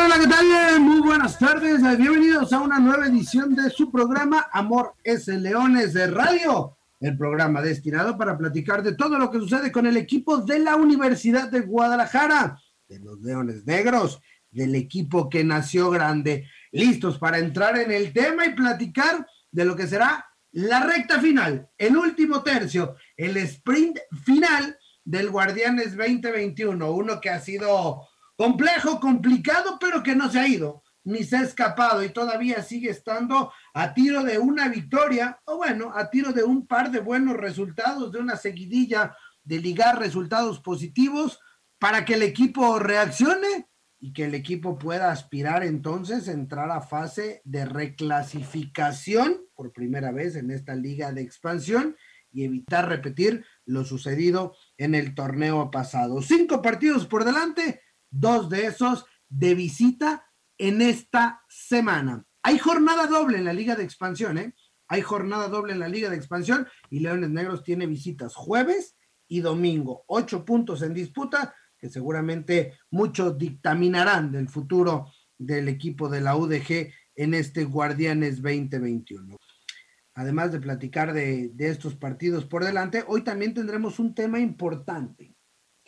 Hola, ¿qué tal? Muy buenas tardes. Bienvenidos a una nueva edición de su programa Amor es Leones de Radio, el programa destinado para platicar de todo lo que sucede con el equipo de la Universidad de Guadalajara, de los Leones Negros, del equipo que nació grande, listos para entrar en el tema y platicar de lo que será la recta final, el último tercio, el sprint final del Guardianes 2021, uno que ha sido complejo, complicado, pero que no se ha ido, ni se ha escapado y todavía sigue estando a tiro de una victoria, o bueno, a tiro de un par de buenos resultados, de una seguidilla de ligar resultados positivos para que el equipo reaccione y que el equipo pueda aspirar entonces a entrar a fase de reclasificación por primera vez en esta liga de expansión y evitar repetir lo sucedido en el torneo pasado. Cinco partidos por delante, dos de esos de visita en esta semana. Hay jornada doble en la Liga de Expansión, ¿eh? Hay jornada doble en la Liga de Expansión y Leones Negros tiene visitas jueves y domingo. Ocho puntos en disputa que seguramente muchos dictaminarán del futuro del equipo de la UDG en este Guardianes 2021. Además de platicar de, de estos partidos por delante, hoy también tendremos un tema importante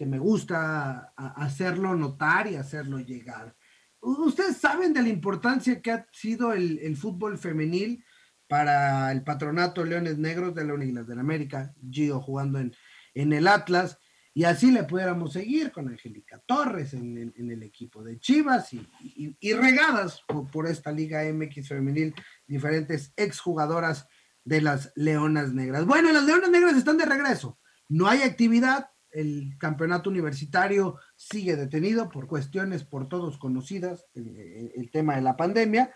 que me gusta hacerlo notar y hacerlo llegar. Ustedes saben de la importancia que ha sido el, fútbol femenil para el patronato Leones Negros de la Unidad de América, Gio jugando en, en el Atlas, y así le pudiéramos seguir con Angélica Torres en, el equipo de Chivas y, regadas por, por, esta Liga MX femenil, diferentes exjugadoras de las Leonas Negras. Bueno, las Leonas Negras están de regreso. No hay actividad, el campeonato universitario sigue detenido por cuestiones por todos conocidas, el, tema de la pandemia,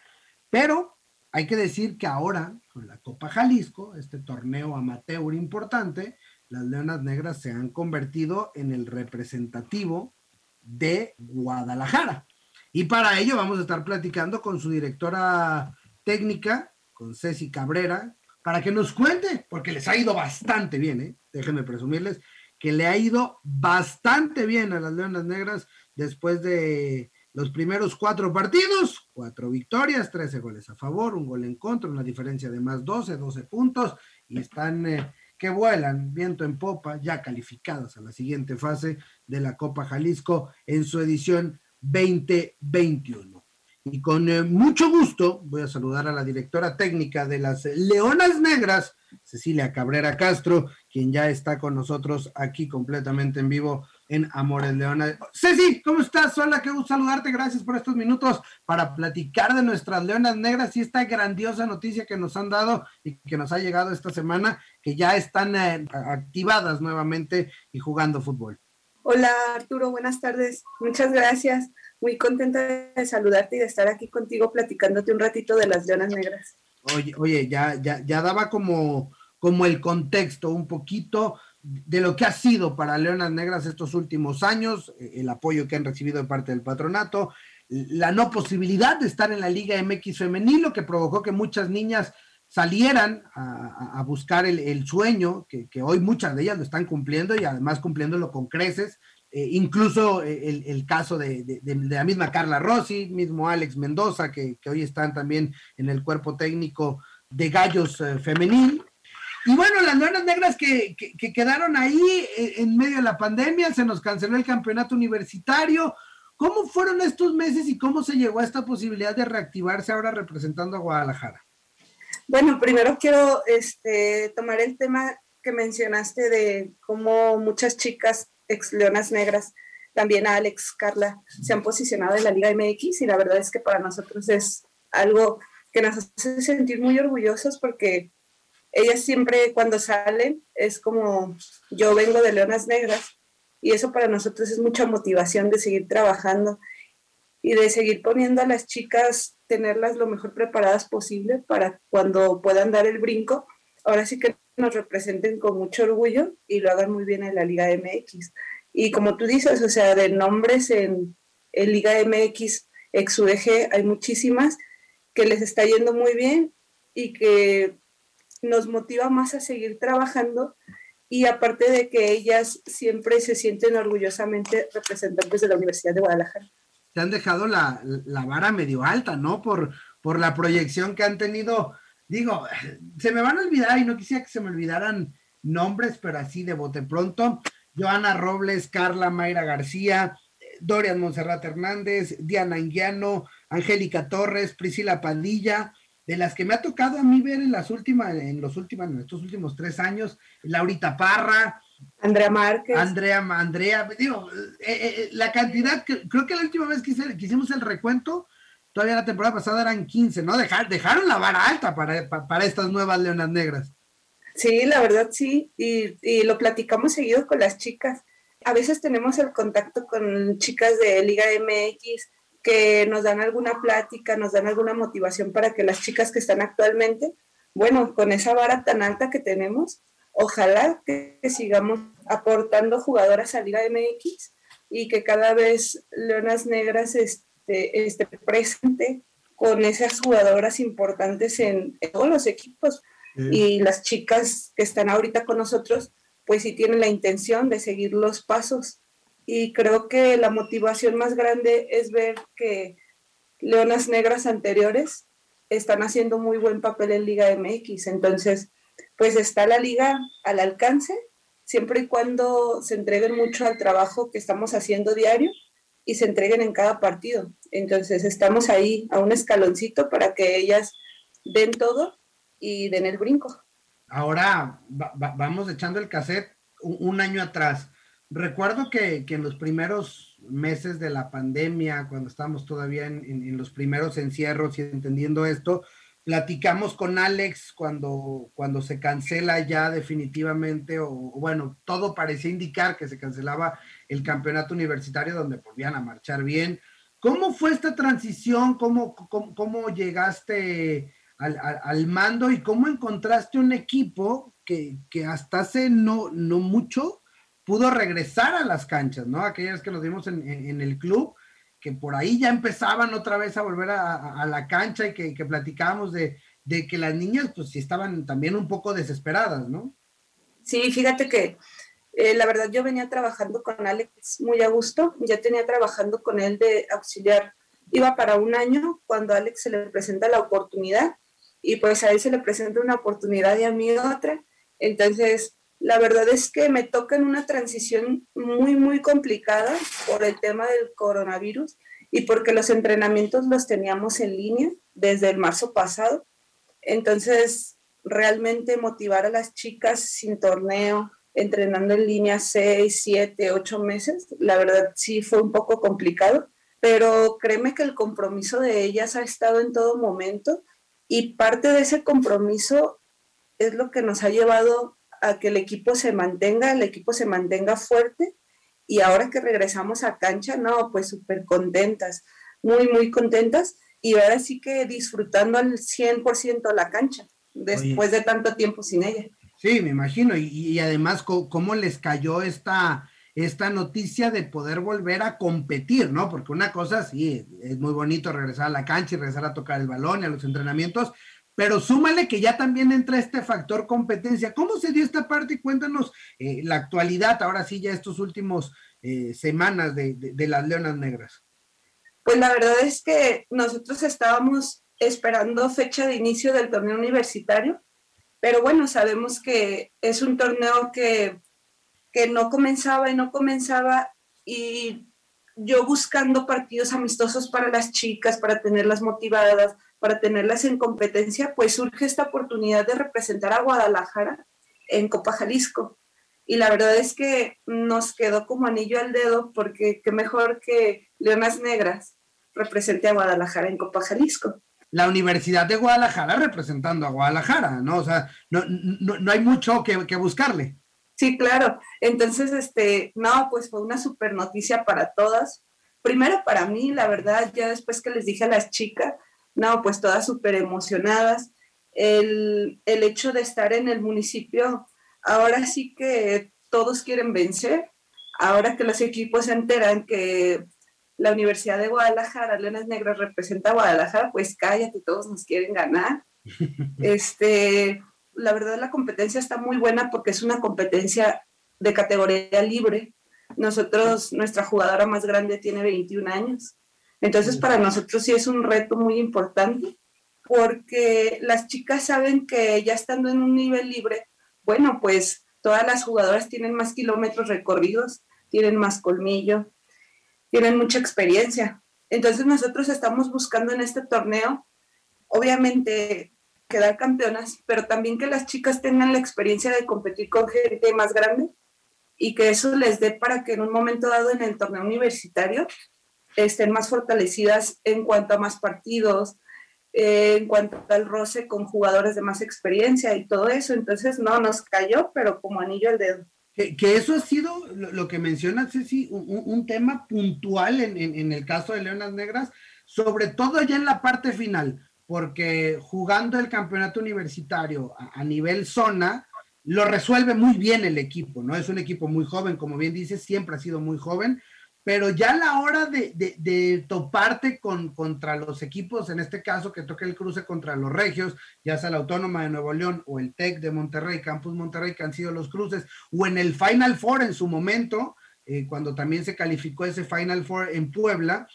pero hay que decir que ahora, con la Copa Jalisco, este torneo amateur importante, las Leonas Negras se han convertido en el representativo de Guadalajara. Y para ello vamos a estar platicando con su directora técnica, con Ceci Cabrera, para que nos cuente, porque les ha ido bastante bien, ¿eh? déjenme presumirles, que le ha ido bastante bien a las Leonas Negras después de los primeros cuatro partidos, cuatro victorias, 13 goles a favor, un gol en contra, una diferencia de más 12, 12 puntos, y están eh, que vuelan viento en popa, ya calificadas a la siguiente fase de la Copa Jalisco en su edición 2021. Y con eh, mucho gusto voy a saludar a la directora técnica de las Leonas Negras, Cecilia Cabrera Castro, quien ya está con nosotros aquí completamente en vivo en Amores Leonas. Ceci, ¿cómo estás? Hola, qué gusto saludarte. Gracias por estos minutos para platicar de nuestras Leonas Negras y esta grandiosa noticia que nos han dado y que nos ha llegado esta semana, que ya están eh, activadas nuevamente y jugando fútbol. Hola Arturo, buenas tardes. Muchas gracias. Muy contenta de saludarte y de estar aquí contigo platicándote un ratito de las Leonas Negras. Oye, oye, ya, ya, ya daba como, como el contexto un poquito de lo que ha sido para Leonas Negras estos últimos años, eh, el apoyo que han recibido de parte del patronato, la no posibilidad de estar en la Liga MX femenil, lo que provocó que muchas niñas salieran a, buscar el, sueño, que, hoy muchas de ellas lo están cumpliendo y además cumpliéndolo con creces, eh, incluso eh, el, caso de, la misma Carla Rossi, mismo Alex Mendoza, que, hoy están también en el cuerpo técnico de Gallos Femenil. Y bueno, las Leonas Negras que, quedaron ahí en medio de la pandemia, se nos canceló el campeonato universitario. ¿Cómo fueron estos meses y cómo se llegó a esta posibilidad de reactivarse ahora representando a Guadalajara? Bueno, primero quiero este, tomar el tema que mencionaste de cómo muchas chicas ex Leonas Negras, también Alex, Carla, se han posicionado en la Liga MX y la verdad es que para nosotros es algo que nos hace sentir muy orgullosos porque ellas siempre cuando salen es como yo vengo de Leonas Negras y eso para nosotros es mucha motivación de seguir trabajando y de seguir poniendo a las chicas, tenerlas lo mejor preparadas posible para cuando puedan dar el brinco, ahora sí que nos representen con mucho orgullo y lo hagan muy bien en la Liga MX. Y como tú dices, o sea, de nombres en, en Liga MX, ex UDG, hay muchísimas que les está yendo muy bien y que nos motiva más a seguir trabajando y aparte de que ellas siempre se sienten orgullosamente representantes de la Universidad de Guadalajara. Se han dejado la, vara medio alta, ¿no? Por, por la proyección que han tenido. Digo, se me van a olvidar y no quisiera que se me olvidaran nombres, pero así de bote pronto. Joana Robles, Carla Mayra García, Dorian Monserrat Hernández, Diana Anguiano, Angélica Torres, Priscila Pandilla, de las que me ha tocado a mí ver en las últimas, en los últimos, en estos últimos tres años, Laurita Parra, Andrea Márquez. Andrea, Andrea, digo, eh, eh, eh, la cantidad, creo que la última vez que, hicimos el recuento, todavía la temporada pasada eran 15, ¿no? Dejar, dejaron la vara alta para, para, estas nuevas leonas negras. Sí, la verdad sí, y, y, lo platicamos seguido con las chicas. A veces tenemos el contacto con chicas de Liga MX que nos dan alguna plática, nos dan alguna motivación para que las chicas que están actualmente, bueno, con esa vara tan alta que tenemos, ojalá que, sigamos aportando jugadoras a Liga MX y que cada vez Leonas Negras esté, esté presente con esas jugadoras importantes en, todos los equipos. Y las chicas que están ahorita con nosotros, pues sí tienen la intención de seguir los pasos y creo que la motivación más grande es ver que Leonas Negras anteriores están haciendo muy buen papel en Liga MX. Entonces, pues está la liga al alcance, siempre y cuando se entreguen mucho al trabajo que estamos haciendo diario y se entreguen en cada partido. Entonces, estamos ahí a un escaloncito para que ellas den todo y den el brinco. Ahora vamos echando el cassette un año atrás Recuerdo que, en los primeros meses de la pandemia, cuando estábamos todavía en, los primeros encierros y entendiendo esto, platicamos con Alex cuando, cuando se cancela ya definitivamente, o, bueno, todo parecía indicar que se cancelaba el campeonato universitario donde volvían a marchar bien. ¿Cómo fue esta transición? ¿Cómo, cómo, llegaste al, mando y cómo encontraste un equipo que, que hasta hace no, no mucho pudo regresar a las canchas, ¿no? Aquellas que nos vimos en, el club, que por ahí ya empezaban otra vez a volver a, la cancha y que, que platicábamos de, que las niñas pues sí estaban también un poco desesperadas, ¿no? Sí, fíjate que eh, la verdad yo venía trabajando con Alex muy a gusto, ya tenía trabajando con él de auxiliar. Iba para un año cuando a Alex se le presenta la oportunidad y pues a él se le presenta una oportunidad y a mí otra. Entonces, la verdad es que me toca en una transición muy, muy complicada por el tema del coronavirus y porque los entrenamientos los teníamos en línea desde el marzo pasado. Entonces, realmente motivar a las chicas sin torneo, entrenando en línea seis, siete, ocho meses, la verdad sí fue un poco complicado, pero créeme que el compromiso de ellas ha estado en todo momento y parte de ese compromiso es lo que nos ha llevado a que el equipo se mantenga, el equipo se mantenga fuerte y ahora que regresamos a cancha, no, pues súper contentas, muy, muy contentas y ahora sí que disfrutando al 100% la cancha después de tanto tiempo sin ella. Sí, me imagino, y, además cómo les cayó esta, esta noticia de poder volver a competir, ¿no? Porque una cosa sí, es muy bonito regresar a la cancha y regresar a tocar el balón y a los entrenamientos, pero súmale que ya también entra este factor competencia. ¿Cómo se dio esta parte? Cuéntanos eh, la actualidad, ahora sí, ya estos últimos eh, semanas de, las Leonas Negras. Pues la verdad es que nosotros estábamos esperando fecha de inicio del torneo universitario, pero bueno, sabemos que es un torneo que, que no comenzaba y no comenzaba y yo buscando partidos amistosos para las chicas, para tenerlas motivadas, para tenerlas en competencia, pues surge esta oportunidad de representar a Guadalajara en Copa Jalisco. Y la verdad es que nos quedó como anillo al dedo porque qué mejor que Leonas Negras represente a Guadalajara en Copa Jalisco. La Universidad de Guadalajara representando a Guadalajara, ¿no? O sea, no, no, hay mucho que, que, buscarle. Sí, claro. Entonces, este, no, pues fue una super noticia para todas. Primero para mí, la verdad, ya después que les dije a las chicas, no, pues todas súper emocionadas. el, el hecho de estar en el municipio, ahora sí que todos quieren vencer, ahora que los equipos se enteran que la Universidad de Guadalajara, Leones Negras representa a Guadalajara, pues cállate, todos nos quieren ganar. este, la verdad la competencia está muy buena porque es una competencia de categoría libre. Nosotros, nuestra jugadora más grande tiene 21 años. Entonces, para nosotros sí es un reto muy importante porque las chicas saben que ya estando en un nivel libre, bueno, pues todas las jugadoras tienen más kilómetros recorridos, tienen más colmillo, tienen mucha experiencia. Entonces nosotros estamos buscando en este torneo, obviamente, quedar campeonas, pero también que las chicas tengan la experiencia de competir con gente más grande y que eso les dé para que en un momento dado en el torneo universitario estén más fortalecidas en cuanto a más partidos, eh, en cuanto al roce con jugadores de más experiencia y todo eso. Entonces, no, nos cayó, pero como anillo al dedo. Que, eso ha sido lo, que mencionas, Ceci, un, un tema puntual en, en, el caso de Leonas Negras, sobre todo ya en la parte final, porque jugando el campeonato universitario a, a nivel zona, lo resuelve muy bien el equipo, ¿no? Es un equipo muy joven, como bien dices, siempre ha sido muy joven, pero ya a la hora de, toparte con, contra los equipos, en este caso que toque el cruce contra los regios, ya sea la Autónoma de Nuevo León o el TEC de Monterrey, Campus Monterrey, que han sido los cruces, o en el Final Four en su momento, eh, cuando también se calificó ese Final Four en Puebla,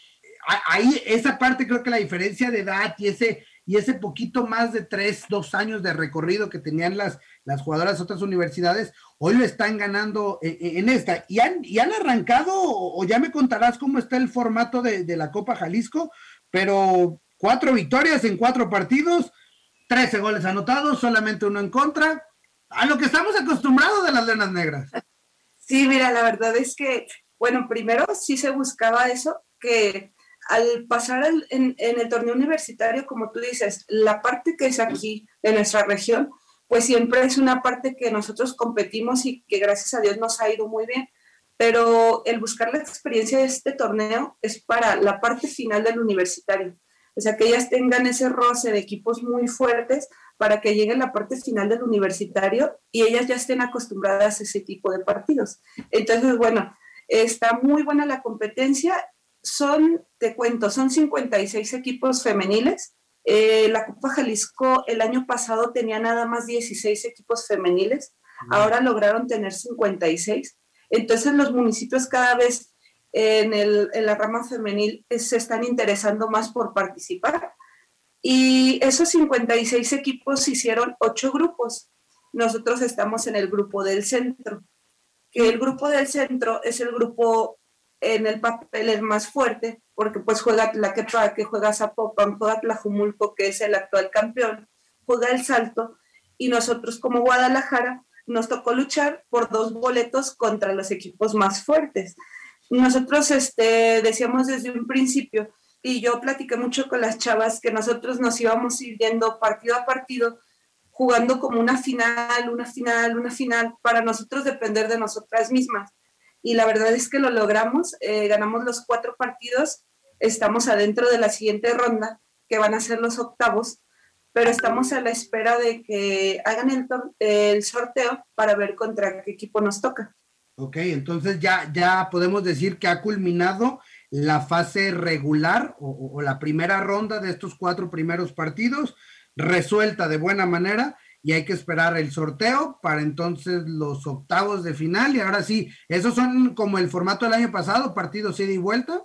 ahí esa parte creo que la diferencia de edad y ese, y ese poquito más de tres, dos años de recorrido que tenían las, las jugadoras de otras universidades, hoy lo están ganando eh, eh, en, esta. ¿Y han, y han arrancado, o ya me contarás cómo está el formato de, la Copa Jalisco, pero cuatro victorias en cuatro partidos, trece goles anotados, solamente uno en contra, a lo que estamos acostumbrados de las Leonas Negras. Sí, mira, la verdad es que, bueno, primero sí se buscaba eso, que al pasar en, en, el torneo universitario, como tú dices, la parte que es aquí de nuestra región, pues siempre es una parte que nosotros competimos y que gracias a Dios nos ha ido muy bien. Pero el buscar la experiencia de este torneo es para la parte final del universitario. O sea, que ellas tengan ese roce de equipos muy fuertes para que lleguen la parte final del universitario y ellas ya estén acostumbradas a ese tipo de partidos. Entonces, bueno, está muy buena la competencia. Son, te cuento, son 56 equipos femeniles eh, la Copa Jalisco el año pasado tenía nada más 16 equipos femeniles, ahora lograron tener 56. Entonces los municipios cada vez en, la rama femenil se están interesando más por participar. Y esos 56 equipos hicieron ocho grupos. Nosotros estamos en el grupo del centro, que el grupo del centro es el grupo en el papel el más fuerte, porque pues juega Tlaquepa, que juega Zapopan, juega Tlajumulco, que es el actual campeón, juega el Salto, y nosotros como Guadalajara nos tocó luchar por dos boletos contra los equipos más fuertes. Nosotros este, decíamos desde un principio, y yo platiqué mucho con las chavas, que nosotros nos íbamos ir yendo partido a partido, jugando como una final, una final, una final, para nosotros depender de nosotras mismas y la verdad es que lo logramos, eh, ganamos los cuatro partidos, estamos adentro de la siguiente ronda, que van a ser los octavos, pero estamos a la espera de que hagan el, el sorteo para ver contra qué equipo nos toca. Ok, entonces ya, ya podemos decir que ha culminado la fase regular o, o la primera ronda de estos cuatro primeros partidos, resuelta de buena manera y hay que esperar el sorteo para entonces los octavos de final. Y ahora sí, ¿esos son como el formato del año pasado, partidos ida y vuelta?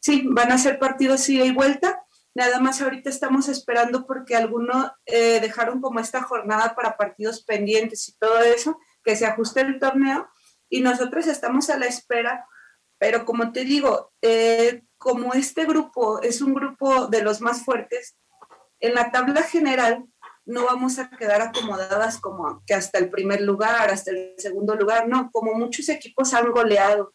Sí, van a ser partidos ida y vuelta. Nada más ahorita estamos esperando porque algunos eh, dejaron como esta jornada para partidos pendientes y todo eso, que se ajuste el torneo. Y nosotros estamos a la espera, pero como te digo, eh, como este grupo es un grupo de los más fuertes, en la tabla general no vamos a quedar acomodadas como que hasta el primer lugar, hasta el segundo lugar, no, como muchos equipos han goleado,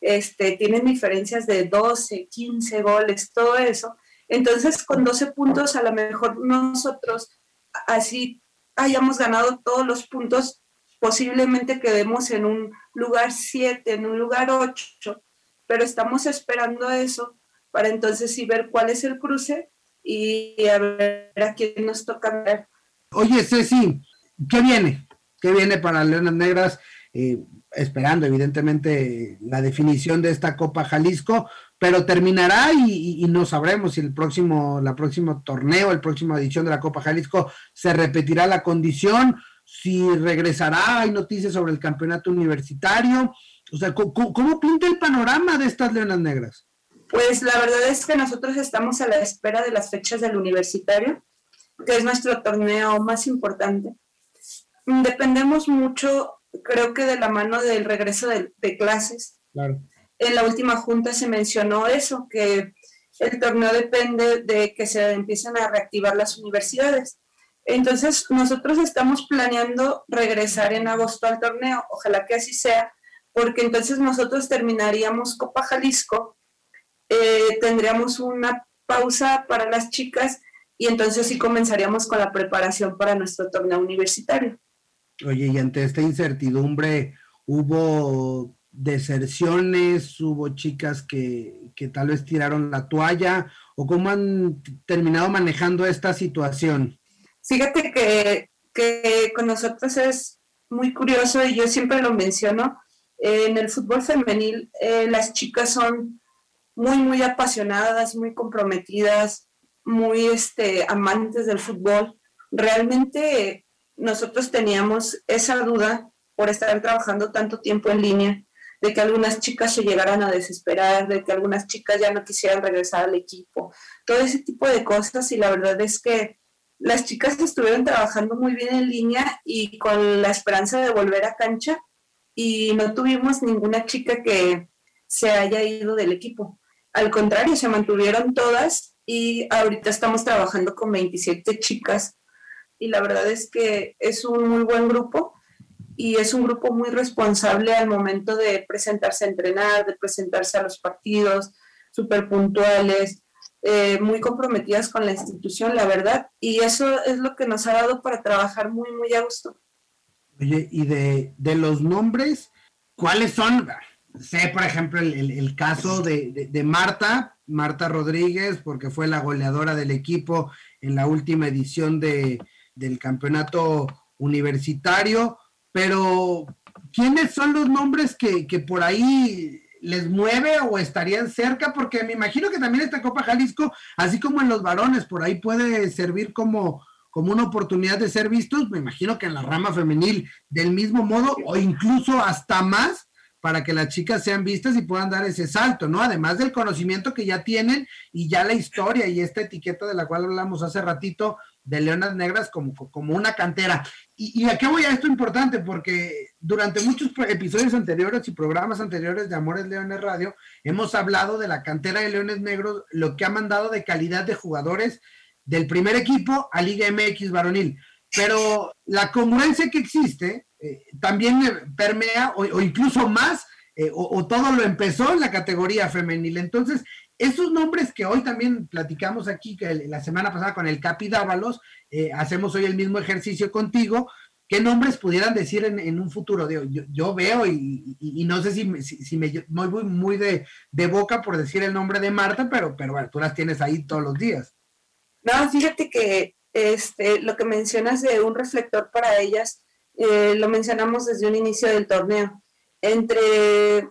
este, tienen diferencias de 12, 15 goles, todo eso. Entonces, con 12 puntos, a lo mejor nosotros así hayamos ganado todos los puntos, posiblemente quedemos en un lugar 7, en un lugar 8, pero estamos esperando eso para entonces sí ver cuál es el cruce y a ver a quién nos toca ver Oye, Ceci, ¿qué viene? ¿Qué viene para Leonas Negras? Eh, esperando evidentemente la definición de esta Copa Jalisco, pero terminará y, no sabremos si el próximo, la próximo torneo, el próximo edición de la Copa Jalisco se repetirá la condición, si regresará, hay noticias sobre el campeonato universitario, o sea, ¿cómo, pinta el panorama de estas Leonas Negras? Pues la verdad es que nosotros estamos a la espera de las fechas del universitario, que es nuestro torneo más importante. Dependemos mucho creo que de la mano del regreso de, clases. En la última junta se mencionó eso, que el torneo depende de que se empiecen a reactivar las universidades. Entonces, nosotros estamos planeando regresar en agosto al torneo, ojalá que así sea, porque entonces nosotros terminaríamos Copa Jalisco, tendríamos una pausa para las chicas y entonces sí comenzaríamos con la preparación para nuestro torneo universitario. Oye, y ante esta incertidumbre, ¿hubo deserciones? ¿Hubo chicas que, tal vez tiraron la toalla? ¿O cómo han terminado manejando esta situación? Fíjate que, con nosotros es muy curioso y yo siempre lo menciono. en el fútbol femenil, eh, las chicas son muy, muy apasionadas, muy comprometidas, muy este, amantes del fútbol. Realmente nosotros teníamos esa duda por estar trabajando tanto tiempo en línea, de que algunas chicas se llegaran a desesperar, de que algunas chicas ya no quisieran regresar al equipo, todo ese tipo de cosas y la verdad es que las chicas estuvieron trabajando muy bien en línea y con la esperanza de volver a cancha y no tuvimos ninguna chica que se haya ido del equipo. Al contrario, se mantuvieron todas y ahorita estamos trabajando con 27 chicas y la verdad es que es un muy buen grupo y es un grupo muy responsable al momento de presentarse a entrenar, de presentarse a los partidos, súper puntuales, eh, muy comprometidas con la institución, la verdad, y eso es lo que nos ha dado para trabajar muy, muy a gusto. Oye, y de, los nombres, ¿cuáles son? Sé, por ejemplo, el, caso de, de, Marta, Marta Rodríguez, porque fue la goleadora del equipo en la última edición de, del campeonato universitario, pero ¿quiénes son los nombres que, por ahí les mueve o estarían cerca? Porque me imagino que también esta Copa Jalisco, así como en los varones, por ahí puede servir como, como una oportunidad de ser vistos, me imagino que en la rama femenil del mismo modo o incluso hasta más para que las chicas sean vistas y puedan dar ese salto, ¿no? Además del conocimiento que ya tienen y ya la historia y esta etiqueta de la cual hablamos hace ratito de Leonas Negras como, como una cantera. Y, y a qué voy a esto importante, porque durante muchos episodios anteriores y programas anteriores de Amores Leones Radio, hemos hablado de la cantera de Leones Negros, lo que ha mandado de calidad de jugadores del primer equipo a Liga MX varonil. Pero la congruencia que existe eh, también permea, o, incluso más, eh, o, todo lo empezó en la categoría femenil. Entonces, esos nombres que hoy también platicamos aquí, que la semana pasada con el Capi Dávalos, eh, hacemos hoy el mismo ejercicio contigo, ¿qué nombres pudieran decir en, un futuro? Yo, yo veo y, no sé si, si, me voy muy, de, boca por decir el nombre de Marta, pero, pero bueno, tú las tienes ahí todos los días. No, fíjate que este, lo que mencionas de un reflector para ellas, eh, lo mencionamos desde un inicio del torneo. Entre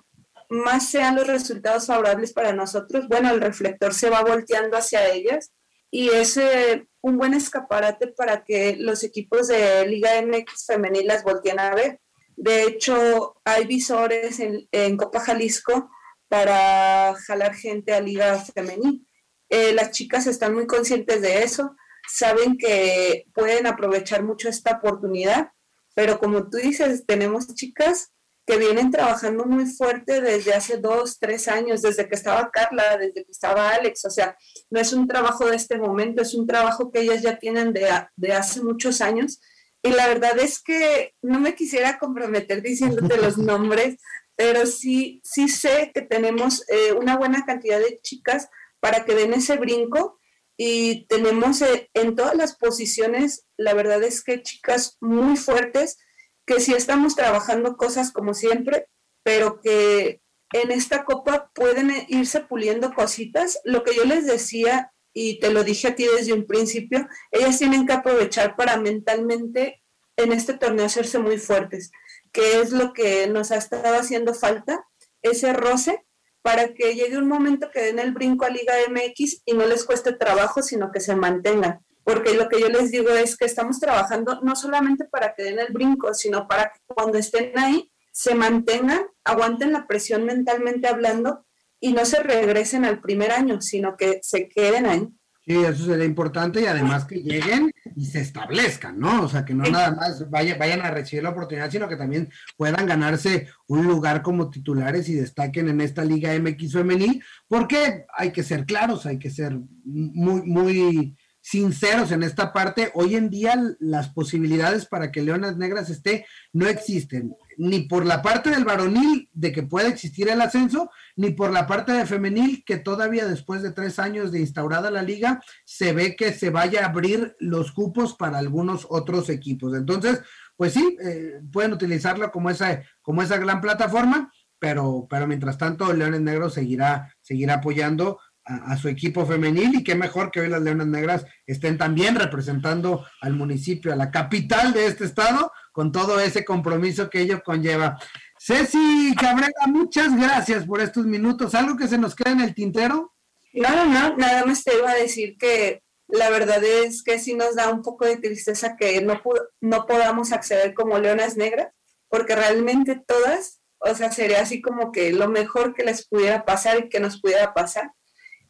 más sean los resultados favorables para nosotros, bueno, el reflector se va volteando hacia ellas y es eh, un buen escaparate para que los equipos de Liga MX femenil las volteen a ver. De hecho, hay visores en, Copa Jalisco para jalar gente a Liga Femenil. Eh, las chicas están muy conscientes de eso, saben que pueden aprovechar mucho esta oportunidad, pero como tú dices, tenemos chicas que vienen trabajando muy fuerte desde hace dos, tres años, desde que estaba Carla, desde que estaba Alex. O sea, no es un trabajo de este momento, es un trabajo que ellas ya tienen de, de hace muchos años. Y la verdad es que no me quisiera comprometer diciéndote los nombres, pero sí, sí sé que tenemos eh, una buena cantidad de chicas para que den ese brinco y tenemos eh, en todas las posiciones, la verdad es que chicas muy fuertes que sí estamos trabajando cosas como siempre, pero que en esta copa pueden irse puliendo cositas. Lo que yo les decía y te lo dije a ti desde un principio, ellas tienen que aprovechar para mentalmente en este torneo hacerse muy fuertes, que es lo que nos ha estado haciendo falta, ese roce para que llegue un momento que den el brinco a Liga MX y no les cueste trabajo, sino que se mantengan. Porque lo que yo les digo es que estamos trabajando no solamente para que den el brinco, sino para que cuando estén ahí se mantengan, aguanten la presión mentalmente hablando y no se regresen al primer año, sino que se queden ahí. Sí, eso sería importante y además que lleguen y se establezcan, ¿no? O sea, que no nada más vayan a recibir la oportunidad, sino que también puedan ganarse un lugar como titulares y destaquen en esta Liga MX femenil, porque hay que ser claros, hay que ser muy, muy sinceros en esta parte. Hoy en día las posibilidades para que Leonas Negras esté no existen, ni por la parte del varonil de que pueda existir el ascenso, ni por la parte de femenil que todavía después de tres años de instaurada la liga se ve que se vaya a abrir los cupos para algunos otros equipos. Entonces, pues sí, eh, pueden utilizarlo como esa, como esa gran plataforma. Pero, pero mientras tanto, Leones Negros seguirá, seguirá apoyando a, su equipo femenil y qué mejor que hoy las Leonas Negras estén también representando al municipio, a la capital de este estado, con todo ese compromiso que ello conlleva. Ceci Cabrera, muchas gracias por estos minutos. ¿Algo que se nos queda en el tintero? No, no, nada más te iba a decir que la verdad es que sí nos da un poco de tristeza que no, no podamos acceder como Leonas Negras, porque realmente todas, o sea, sería así como que lo mejor que les pudiera pasar y que nos pudiera pasar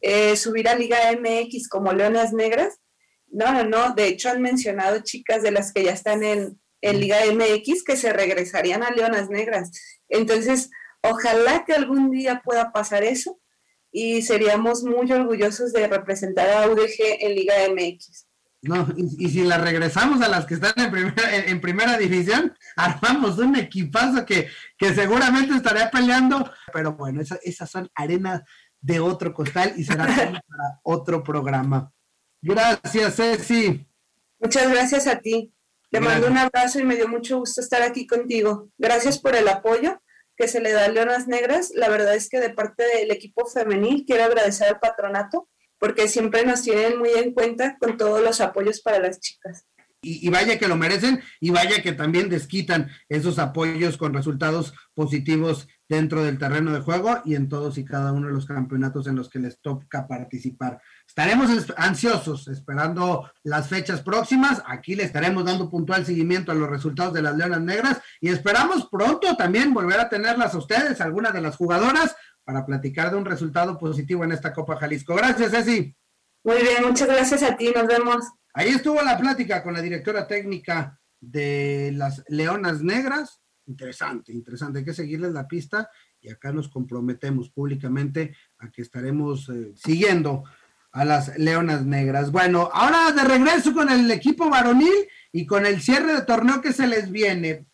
eh, subir a Liga MX como Leonas Negras. No, no, no. De hecho, han mencionado chicas de las que ya están en, en Liga MX que se regresarían a Leonas Negras. Entonces, ojalá que algún día pueda pasar eso y seríamos muy orgullosos de representar a UDG en Liga MX. No, y, si la regresamos a las que están en primera, en, primera división, armamos un equipazo que, que seguramente estaría peleando, pero bueno, esas son arenas de otro costal y será para otro programa. Gracias, Ceci. Muchas gracias a ti. Te mando un abrazo y me dio mucho gusto estar aquí contigo. Gracias por el apoyo que se le da a Leonas Negras. La verdad es que de parte del equipo femenil quiero agradecer al patronato porque siempre nos tienen muy en cuenta con todos los apoyos para las chicas. Y, y, vaya que lo merecen y vaya que también desquitan esos apoyos con resultados positivos dentro del terreno de juego y en todos y cada uno de los campeonatos en los que les toca participar. Estaremos ansiosos esperando las fechas próximas. Aquí le estaremos dando puntual seguimiento a los resultados de las Leonas Negras y esperamos pronto también volver a tenerlas a ustedes, algunas de las jugadoras, para platicar de un resultado positivo en esta Copa Jalisco. Gracias, Ceci. Muy bien, muchas gracias a ti. Nos vemos. Ahí estuvo la plática con la directora técnica de las Leonas Negras, interesante, interesante. Hay que seguirles la pista y acá nos comprometemos públicamente a que estaremos eh, siguiendo a las Leonas Negras. Bueno, ahora de regreso con el equipo varonil y con el cierre de torneo que se les viene.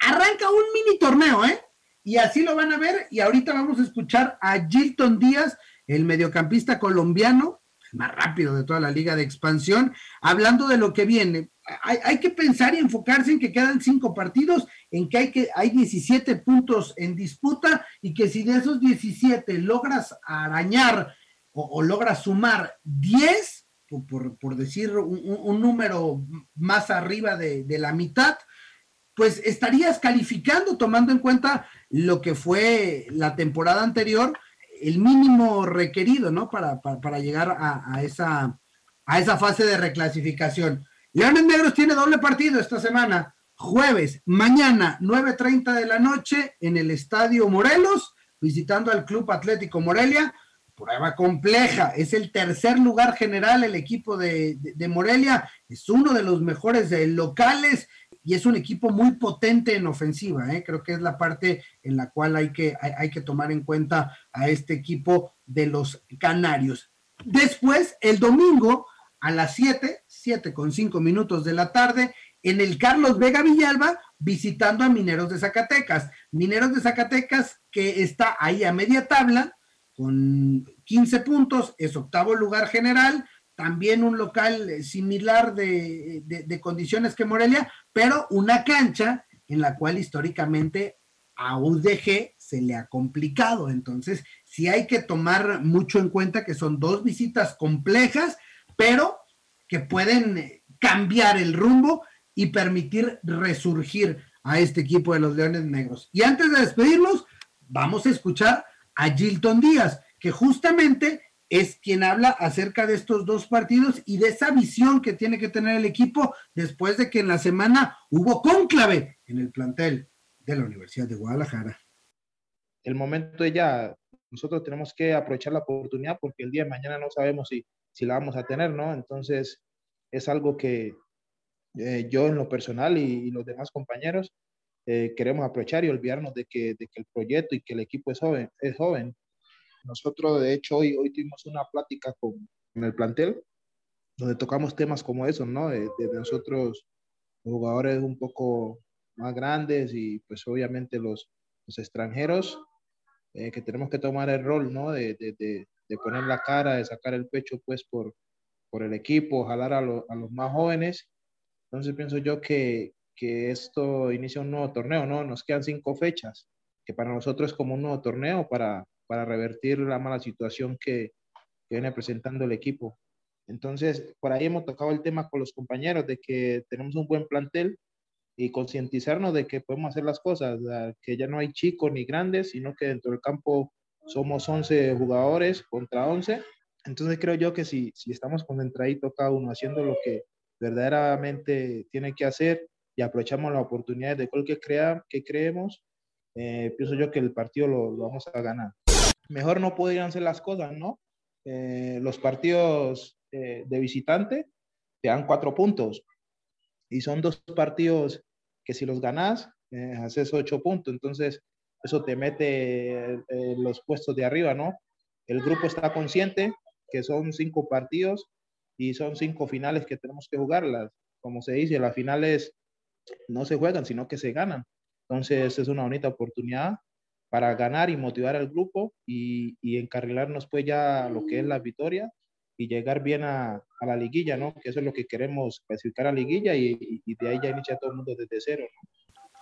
Arranca un mini torneo, ¿eh? Y así lo van a ver. Y ahorita vamos a escuchar a Gilton Díaz, el mediocampista colombiano, más rápido de toda la liga de expansión, hablando de lo que viene. Hay, hay, que pensar y enfocarse en que quedan cinco partidos, en que hay, que hay 17 puntos en disputa y que si de esos 17 logras arañar o, logras sumar 10, por, por, decir un, número más arriba de, de la mitad, pues estarías calificando tomando en cuenta lo que fue la temporada anterior el mínimo requerido, ¿no? Para, para, llegar a, esa, a esa fase de reclasificación. Leones Negros tiene doble partido esta semana, jueves, mañana, 9.30 de la noche, en el Estadio Morelos, visitando al Club Atlético Morelia. Prueba compleja, es el tercer lugar general el equipo de, de Morelia, es uno de los mejores locales, y es un equipo muy potente en ofensiva. ¿eh? Creo que es la parte en la cual hay que, hay, que tomar en cuenta a este equipo de los Canarios. Después, el domingo a las 7, 7 con 5 minutos de la tarde, en el Carlos Vega Villalba, visitando a Mineros de Zacatecas. Mineros de Zacatecas que está ahí a media tabla, con 15 puntos, es octavo lugar general, también un local eh, similar de, de, condiciones que Morelia, pero una cancha en la cual históricamente a UDG se le ha complicado. Entonces, sí hay que tomar mucho en cuenta que son dos visitas complejas, pero que pueden cambiar el rumbo y permitir resurgir a este equipo de los Leones Negros. Y antes de despedirnos, vamos a escuchar a Gilton Díaz, que justamente es quien habla acerca de estos dos partidos y de esa visión que tiene que tener el equipo después de que en la semana hubo cónclave en el plantel de la Universidad de Guadalajara. El momento ya, nosotros tenemos que aprovechar la oportunidad porque el día de mañana no sabemos si, si la vamos a tener, ¿no? Entonces, es algo que eh, yo en lo personal y, los demás compañeros eh, queremos aprovechar y olvidarnos de que, de que, el proyecto y que el equipo es joven. Es joven. Nosotros, de hecho, hoy, hoy tuvimos una plática con, el plantel donde tocamos temas como esos, ¿no? De, nosotros, los jugadores un poco más grandes y pues obviamente los, los extranjeros, eh, que tenemos que tomar el rol, ¿no? De, de, de, poner la cara, de sacar el pecho, pues, por, por el equipo, jalar a, a los más jóvenes. Entonces pienso yo que, que esto inicia un nuevo torneo, ¿no? Nos quedan cinco fechas, que para nosotros es como un nuevo torneo para, para revertir la mala situación que, que, viene presentando el equipo. Entonces, por ahí hemos tocado el tema con los compañeros de que tenemos un buen plantel y concientizarnos de que podemos hacer las cosas, que ya no hay chicos ni grandes, sino que dentro del campo somos 11 jugadores contra 11 entonces creo yo que si, si estamos concentraditos cada uno haciendo lo que verdaderamente tiene que hacer y aprovechamos las oportunidades de gol que, crea, que creemos, eh, pienso yo que el partido lo, vamos a ganar. Mejor no podrían ser las cosas, ¿no? Eh, los partidos eh, de visitante te dan cuatro puntos y son dos partidos que si los ganas, haces ocho puntos. Entonces, eso te mete los puestos de arriba, ¿no? El grupo está consciente que son cinco partidos y son cinco finales que tenemos que jugarlas. Como se dice, las finales no se juegan, sino que se ganan. Entonces es una bonita oportunidad para ganar y motivar al grupo y, y encarrilarnos pues ya lo que es la victoria y llegar bien a, a, la liguilla, ¿no? Que eso es lo que queremos, clasificar a la liguilla y, de ahí ya inicia todo el mundo desde cero,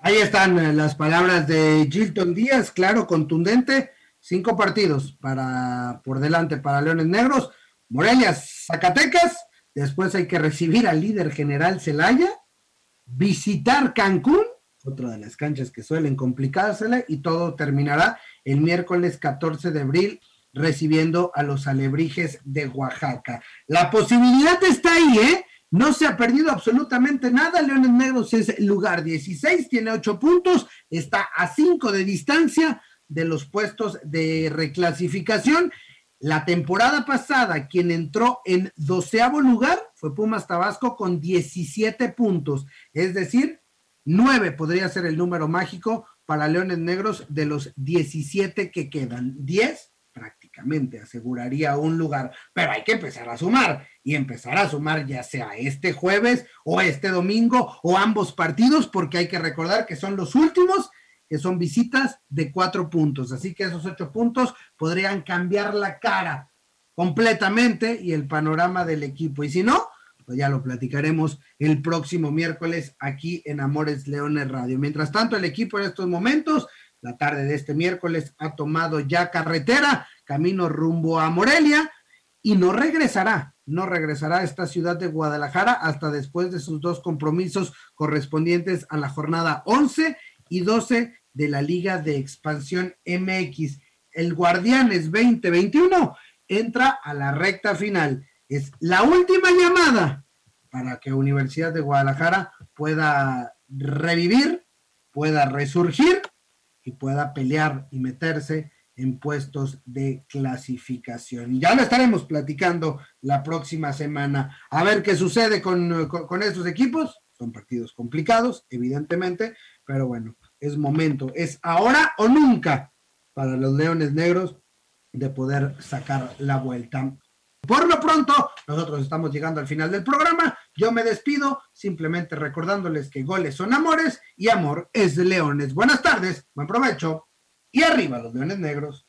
Ahí están eh, las palabras de Gilton Díaz, claro, contundente cinco partidos para por delante para Leones Negros, Morelia, Zacatecas, después hay que recibir al líder general Celaya, visitar Cancún, otra de las canchas que suelen complicársela, y todo terminará el miércoles 14 de abril recibiendo a los alebrijes de Oaxaca. La posibilidad está ahí, ¿eh? No se ha perdido absolutamente nada. Leones Negros es lugar 16, tiene 8 puntos, está a 5 de distancia de los puestos de reclasificación. La temporada pasada, quien entró en doceavo lugar fue Pumas Tabasco con 17 puntos, es decir, 9 podría ser el número mágico para Leones Negros de los 17 que quedan. 10 prácticamente aseguraría un lugar, pero hay que empezar a sumar y empezar a sumar ya sea este jueves o este domingo o ambos partidos, porque hay que recordar que son los últimos que son visitas de cuatro puntos. Así que esos ocho puntos podrían cambiar la cara completamente y el panorama del equipo. Y si no, pues ya lo platicaremos el próximo miércoles aquí en Amores Leones Radio. Mientras tanto, el equipo en estos momentos, la tarde de este miércoles, ha tomado ya carretera, camino rumbo a Morelia y no regresará, no regresará a esta ciudad de Guadalajara hasta después de sus dos compromisos correspondientes a la jornada 11 y 12 de la Liga de Expansión MX. El Guardianes 2021 entra a la recta final. Es la última llamada para que Universidad de Guadalajara pueda revivir, pueda resurgir y pueda pelear y meterse en puestos de clasificación. Ya lo estaremos platicando la próxima semana. A ver qué sucede con, con, con estos equipos. Son partidos complicados, evidentemente, pero bueno, es momento, es ahora o nunca para los Leones Negros de poder sacar la vuelta. Por lo pronto, nosotros estamos llegando al final del programa. Yo me despido simplemente recordándoles que goles son amores y amor es leones. Buenas tardes, buen provecho y arriba los Leones Negros.